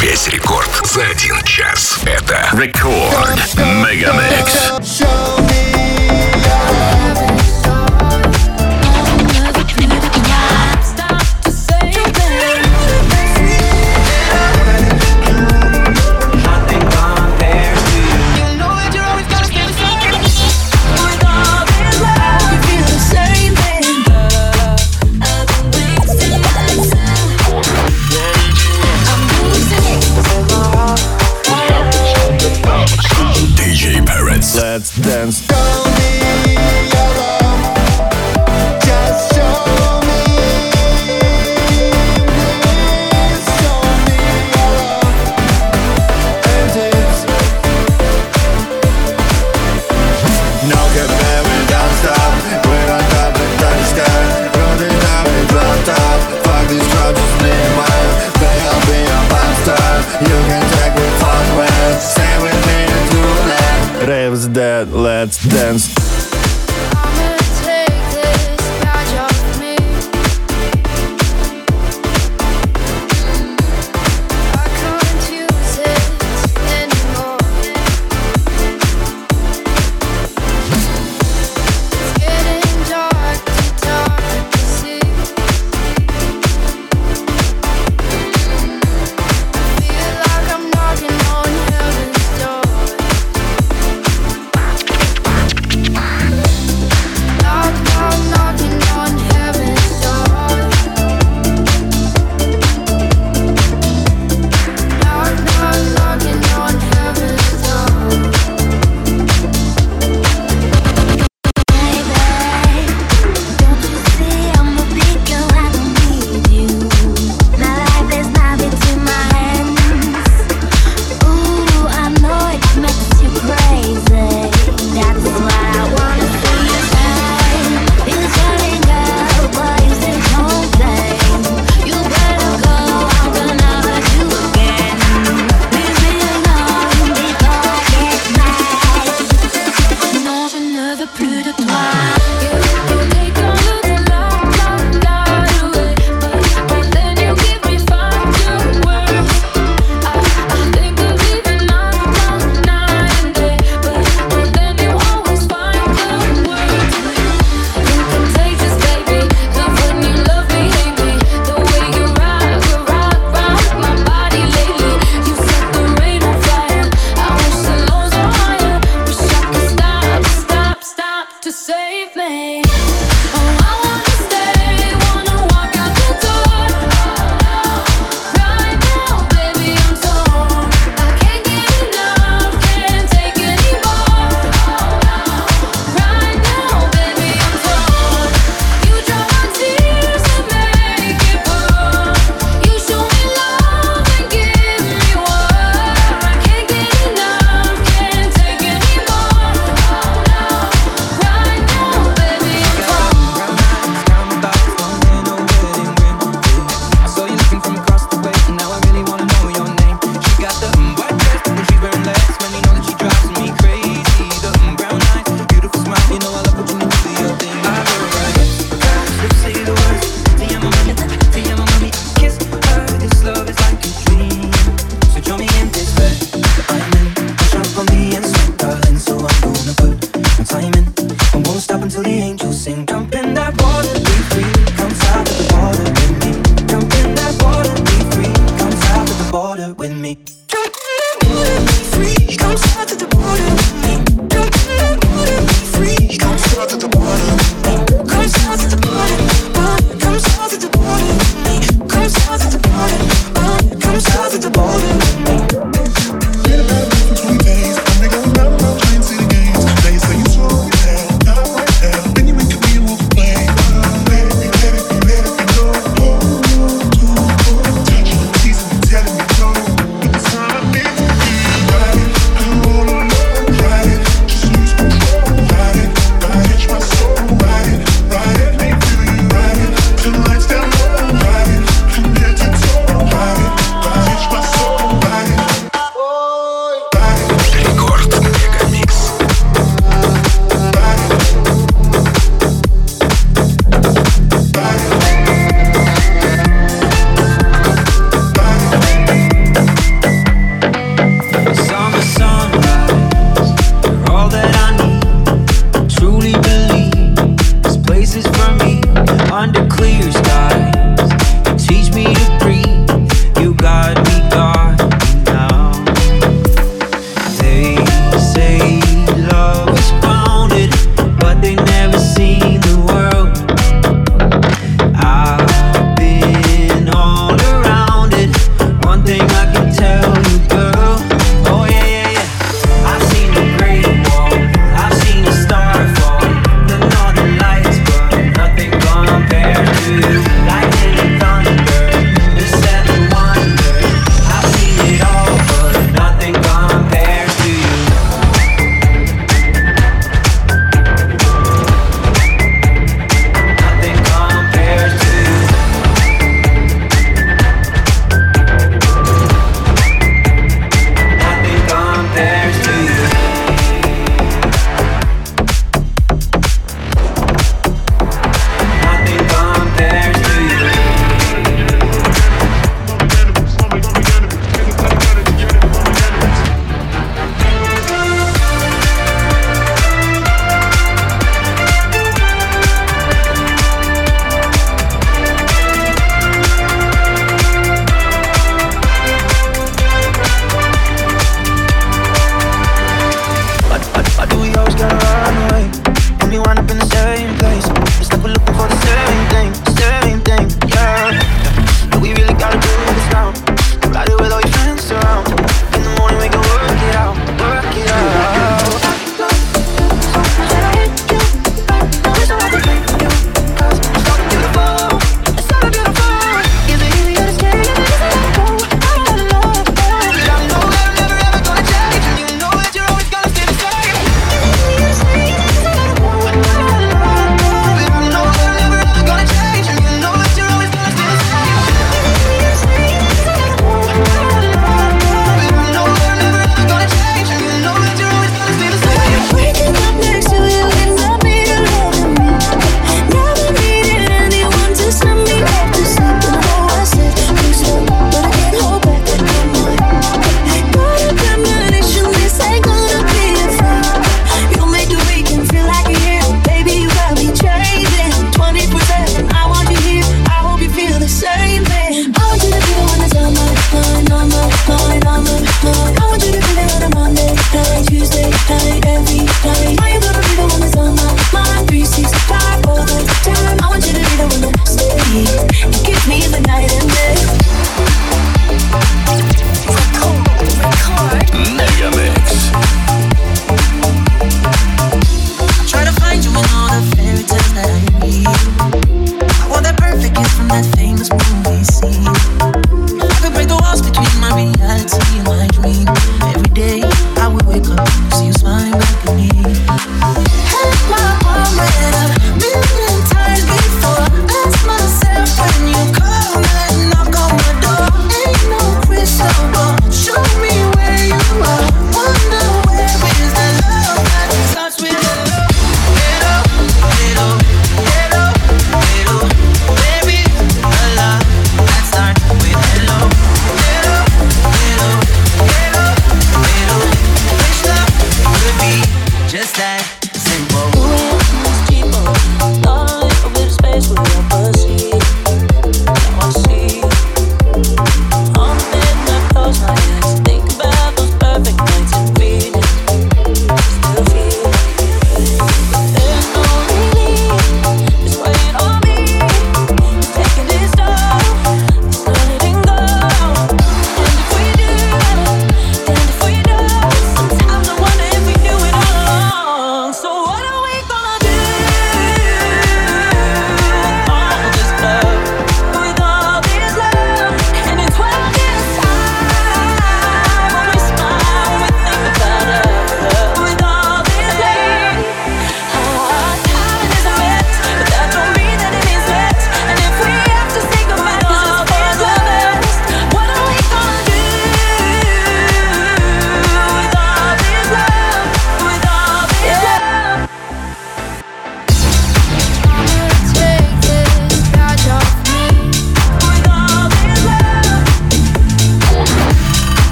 Весь рекорд за один час. Это рекорд Мегамикс. Show me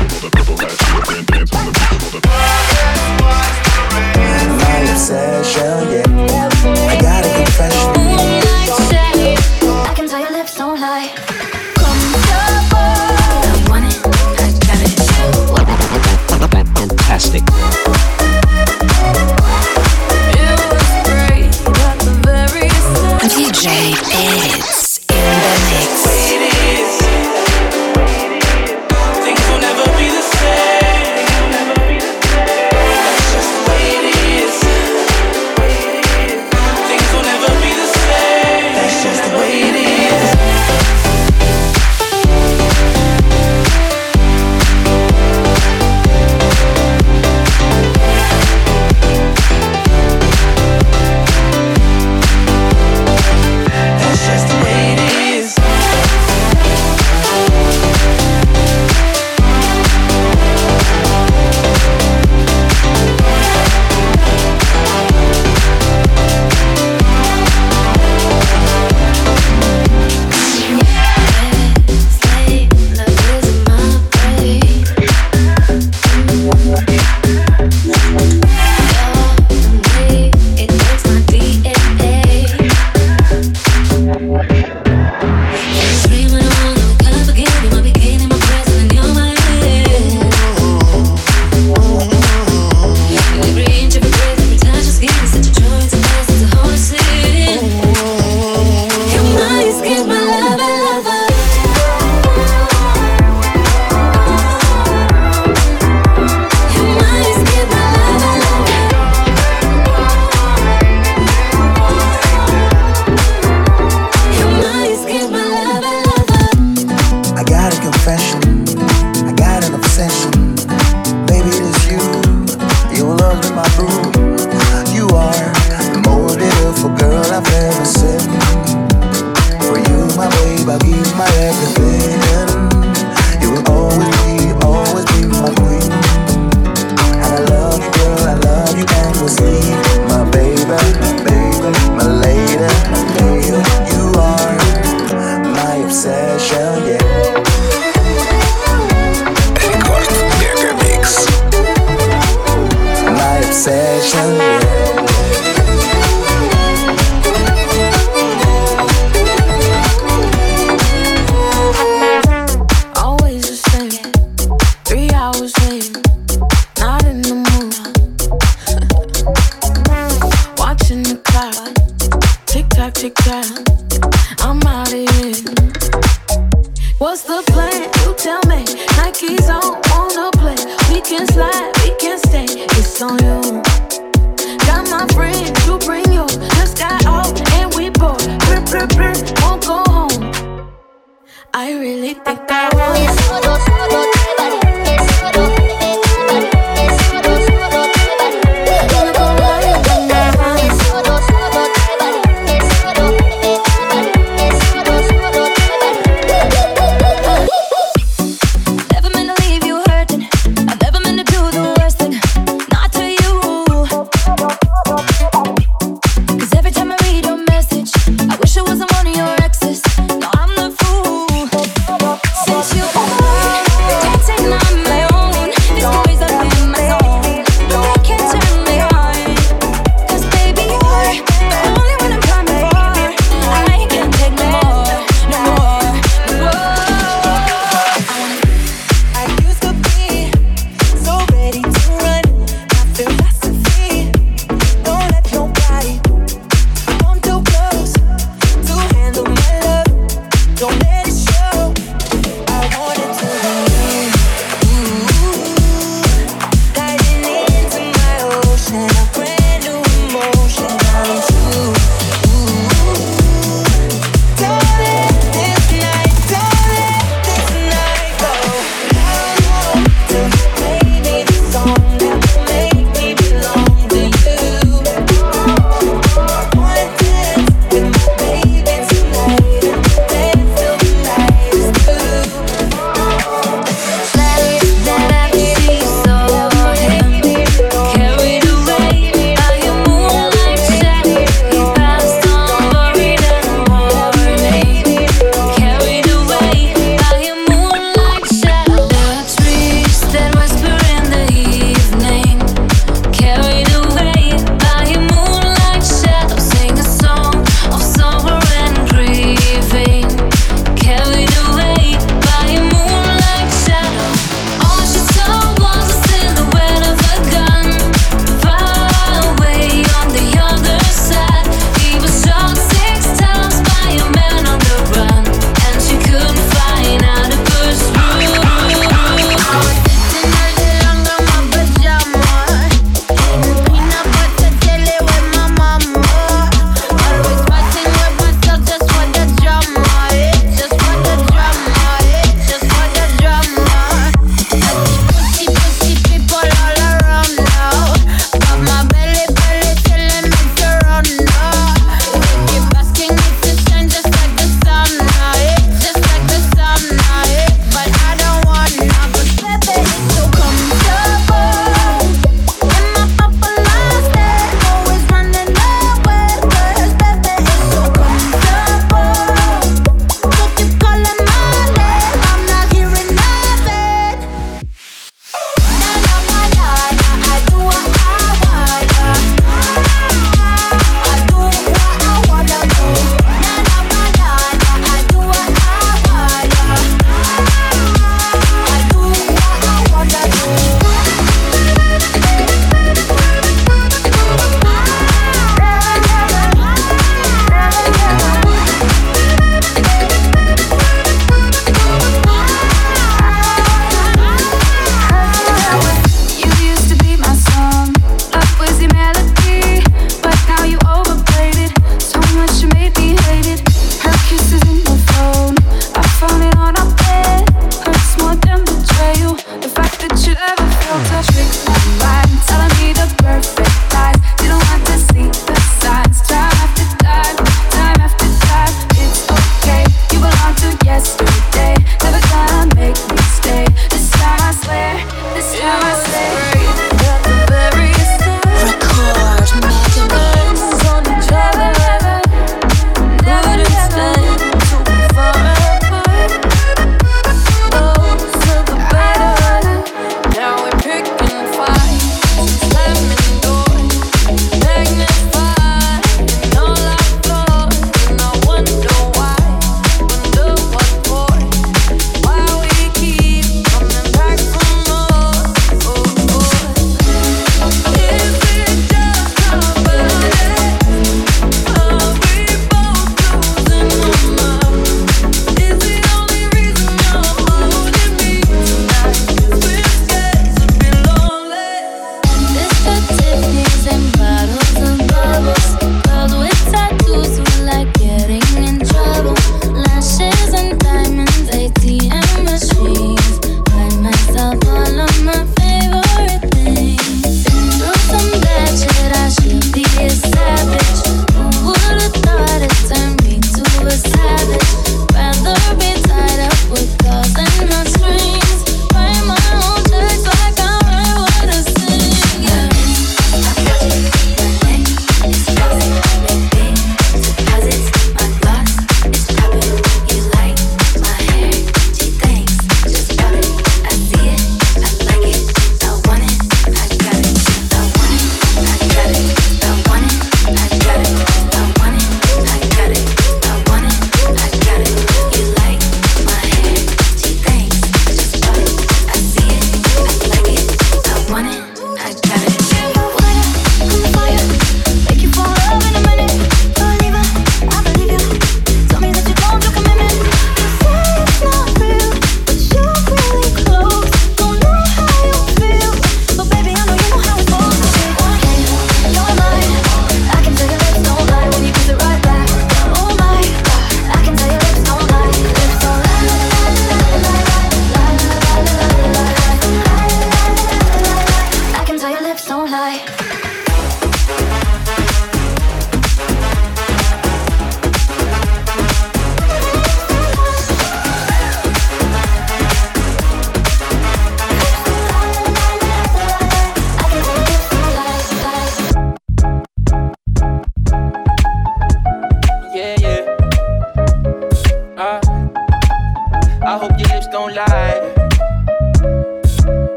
My obsession, yeah.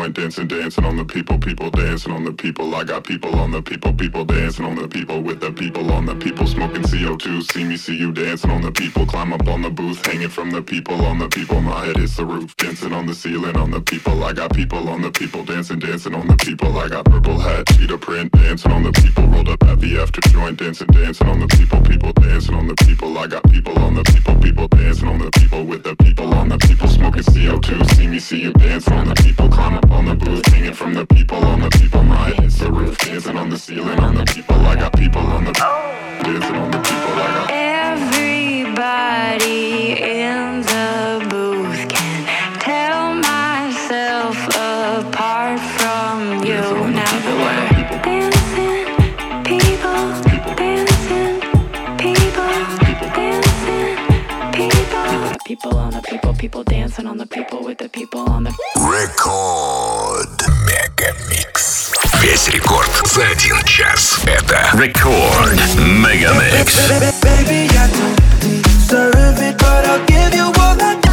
Joint, dancing, dancing on the people. People dancing on the people. I got people on the people. People dancing on the people with the people on the people. Smoking CO2. See me, see you dancing on the people. Climb up on the booth, hanging from the people on the people. My head is the roof, dancing on the ceiling on the people. I got people on the people, dancing, dancing on the people. I got purple hat, cheetah print, dancing on the people. Rolled up at the after joint, dancing, dancing on the people. People dancing on the people. I got people on the people. People dancing on the people with the people on the people. Smoking CO2. See me, see you dancing on the people. Climb up on the booth, hanging from the people on the people. My is the roof, dancing on the ceiling on the people. I got people on the dancing on the people. I got. Everybody in the people. People on the people, people dancing on the people with the people on the. Рекорд Мегамикс. Весь рекорд за один час. Это Рекорд Мегамикс. Baby, I don't deserve it, but I'll give you all I got.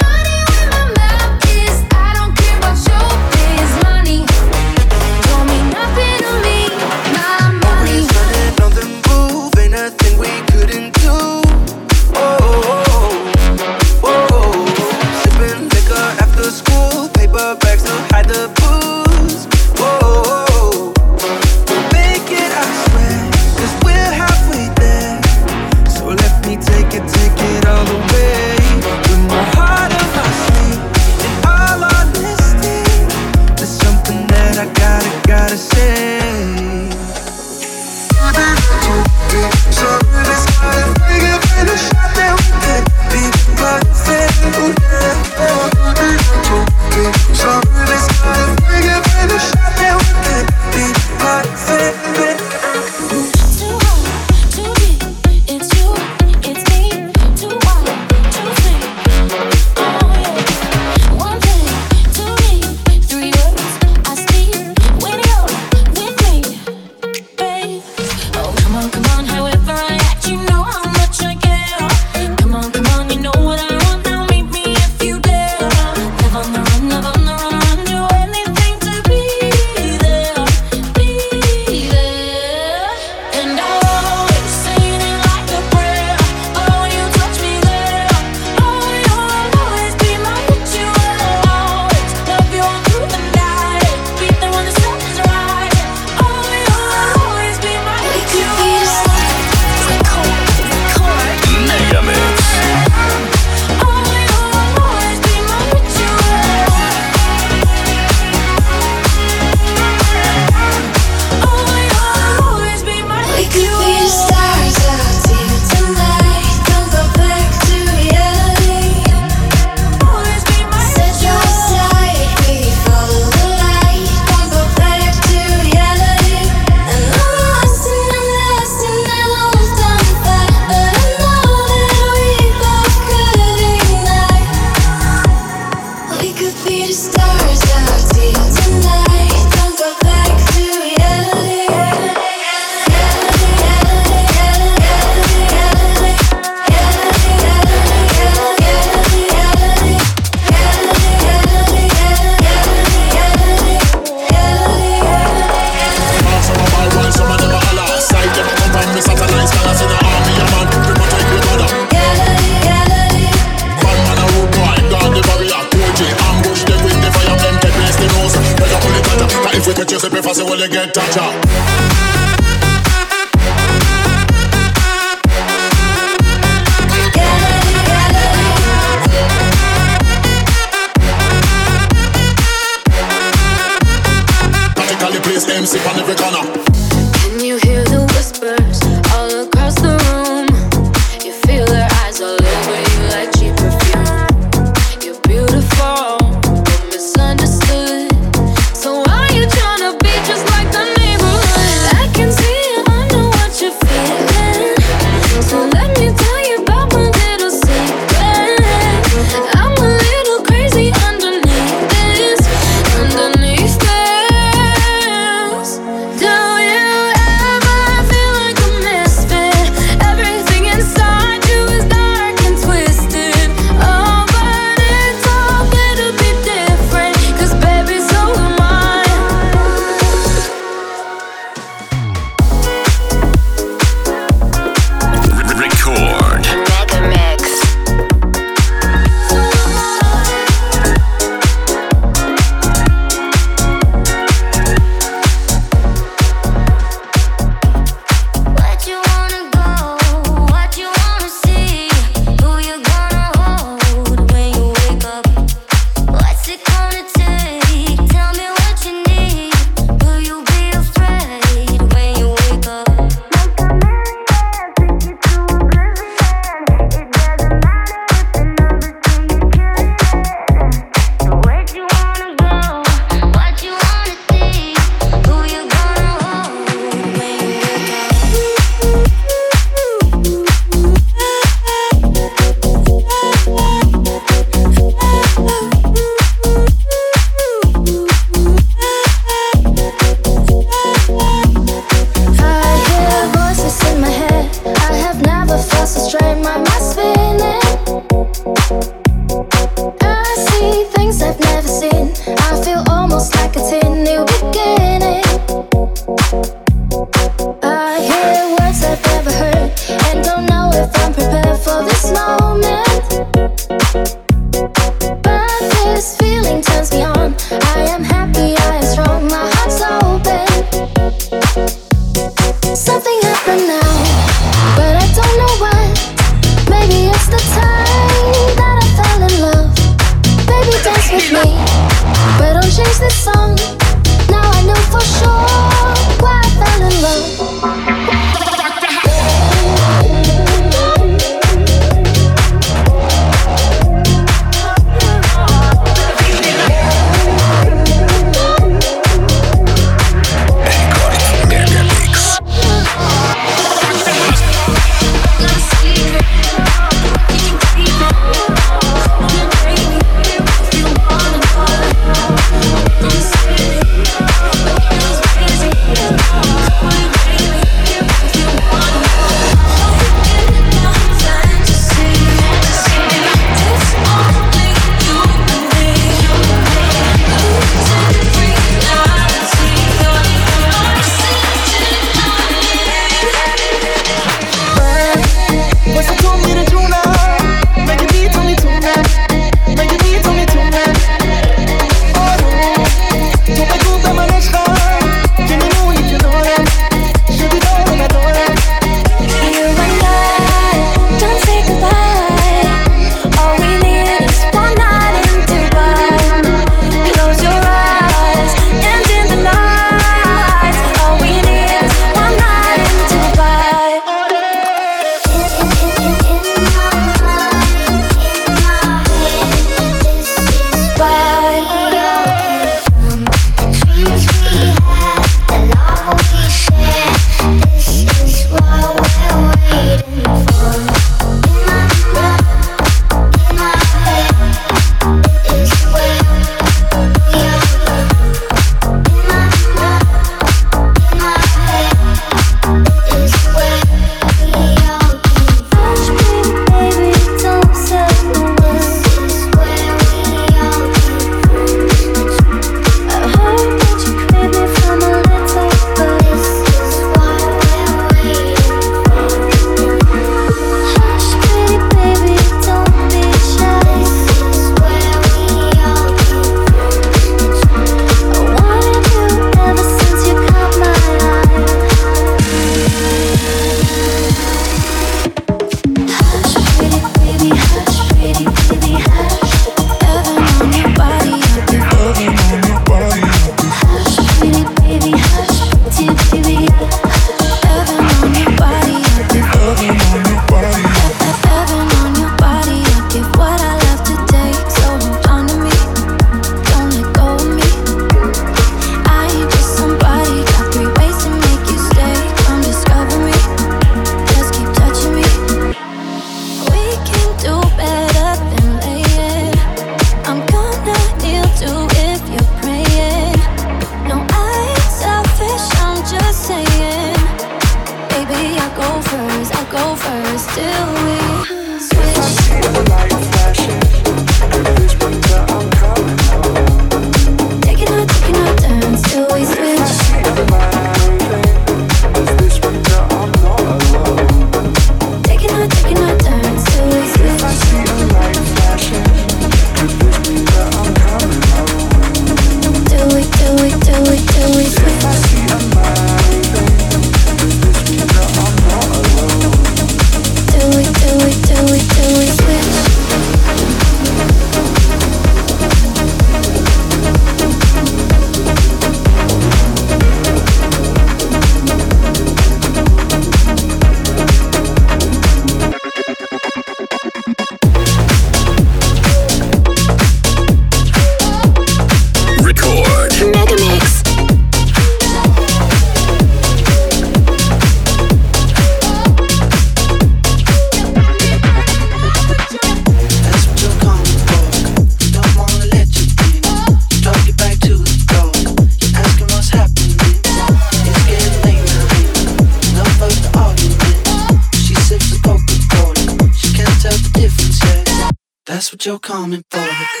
You're coming for.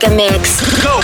Record. Megamix. Go,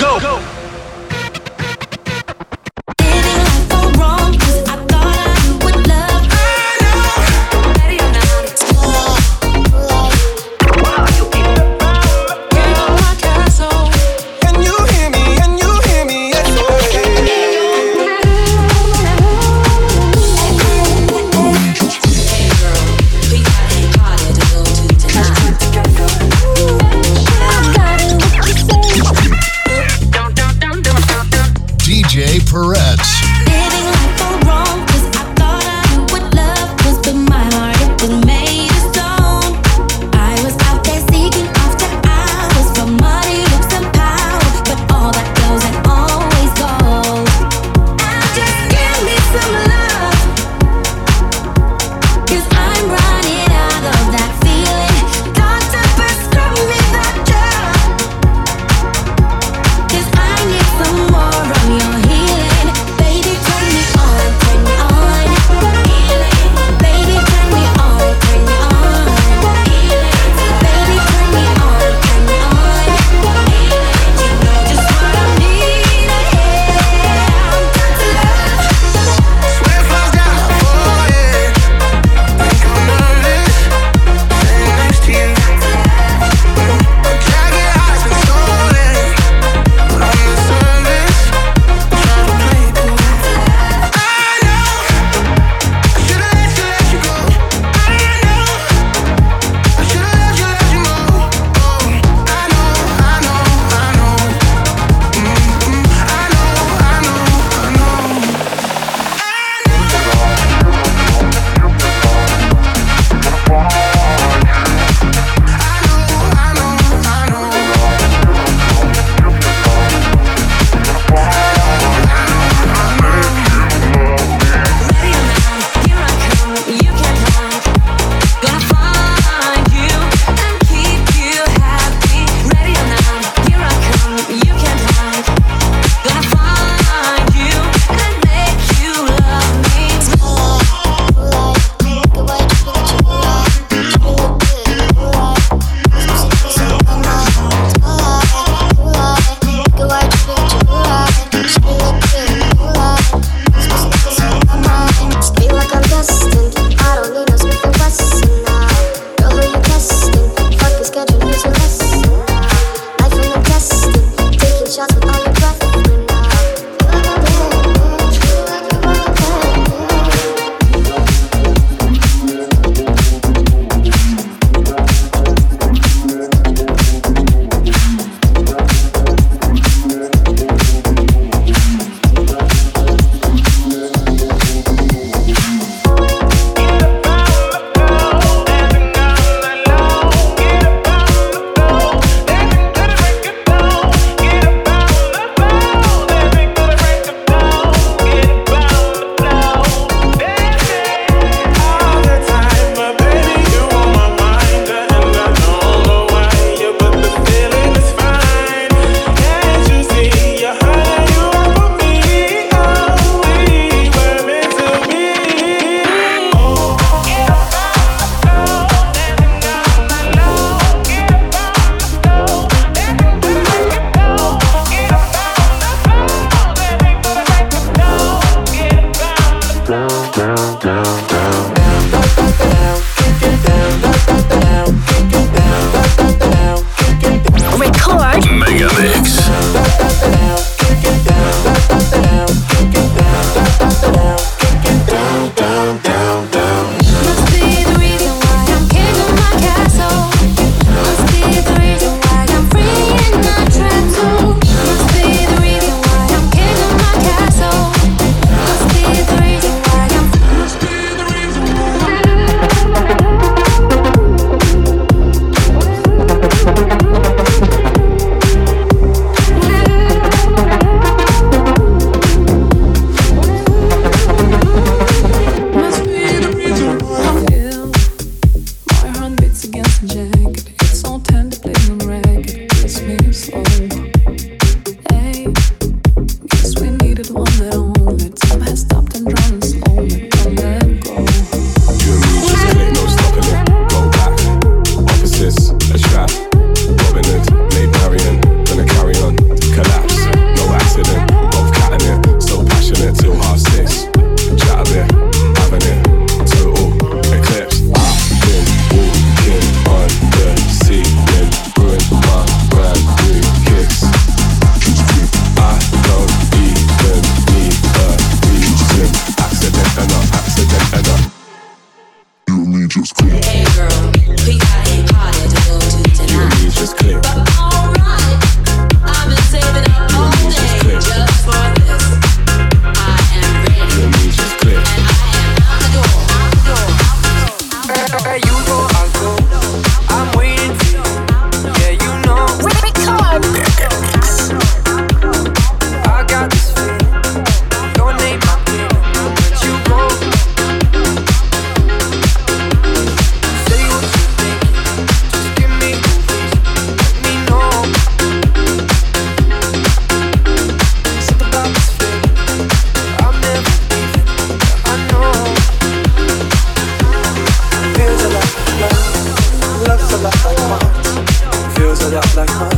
like mine.